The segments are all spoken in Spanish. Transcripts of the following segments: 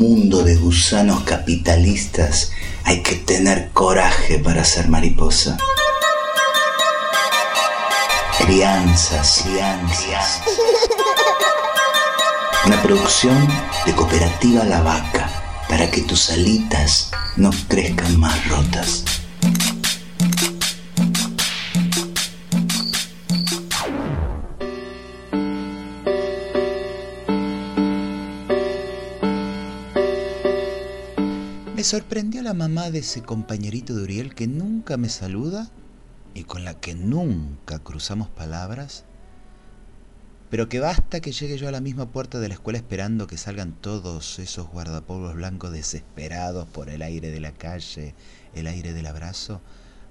mundo de gusanos capitalistas hay que tener coraje para ser mariposa. Crianzas, crianzas. Una producción de Cooperativa La Vaca para que tus alitas no crezcan más rotas. Me sorprendió la mamá de ese compañerito de Uriel que nunca me saluda y con la que nunca cruzamos palabras, pero que basta que llegue yo a la misma puerta de la escuela esperando que salgan todos esos guardapolvos blancos desesperados por el aire de la calle, el aire del abrazo,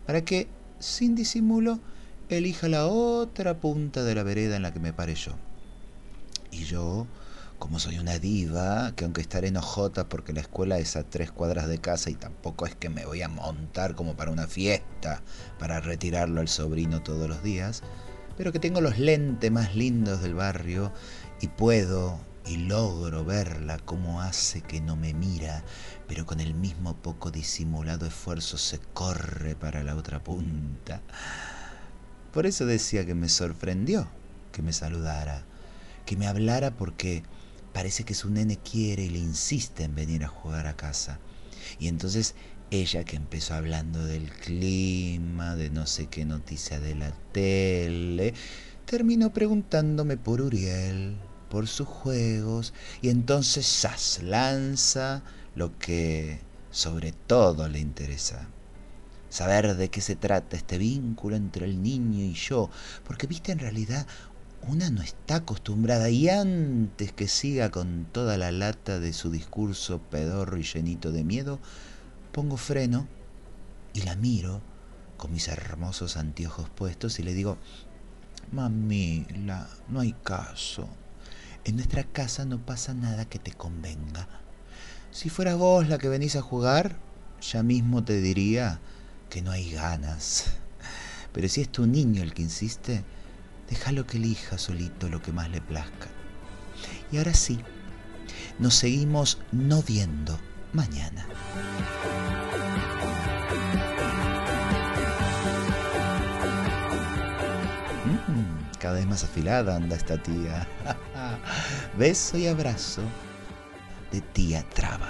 para que, sin disimulo, elija la otra punta de la vereda en la que me pare yo. Y yo, como soy una diva, que aunque estaré enojota porque la escuela es a tres cuadras de casa y tampoco es que me voy a montar como para una fiesta, para retirarlo al sobrino todos los días, pero que tengo los lentes más lindos del barrio y puedo y logro verla como hace que no me mira, pero con el mismo poco disimulado esfuerzo se corre para la otra punta. Por eso decía que me sorprendió que me saludara, que me hablara porque parece que su nene quiere y le insiste en venir a jugar a casa. Y entonces ella que empezó hablando del clima, de no sé qué noticia de la tele, terminó preguntándome por Uriel, por sus juegos, y entonces ¡zas! lanza lo que sobre todo le interesa. Saber de qué se trata este vínculo entre el niño y yo, porque viste en realidad una no está acostumbrada y antes que siga con toda la lata de su discurso pedorro y llenito de miedo, pongo freno y la miro con mis hermosos anteojos puestos y le digo, Mamila, no hay caso. En nuestra casa no pasa nada que te convenga. Si fuera vos la que venís a jugar, ya mismo te diría que no hay ganas. Pero si es tu niño el que insiste, déjalo que elija solito lo que más le plazca. Y ahora sí, nos seguimos no viendo mañana. Mm, cada vez más afilada anda esta tía. Beso y abrazo de tía Traba.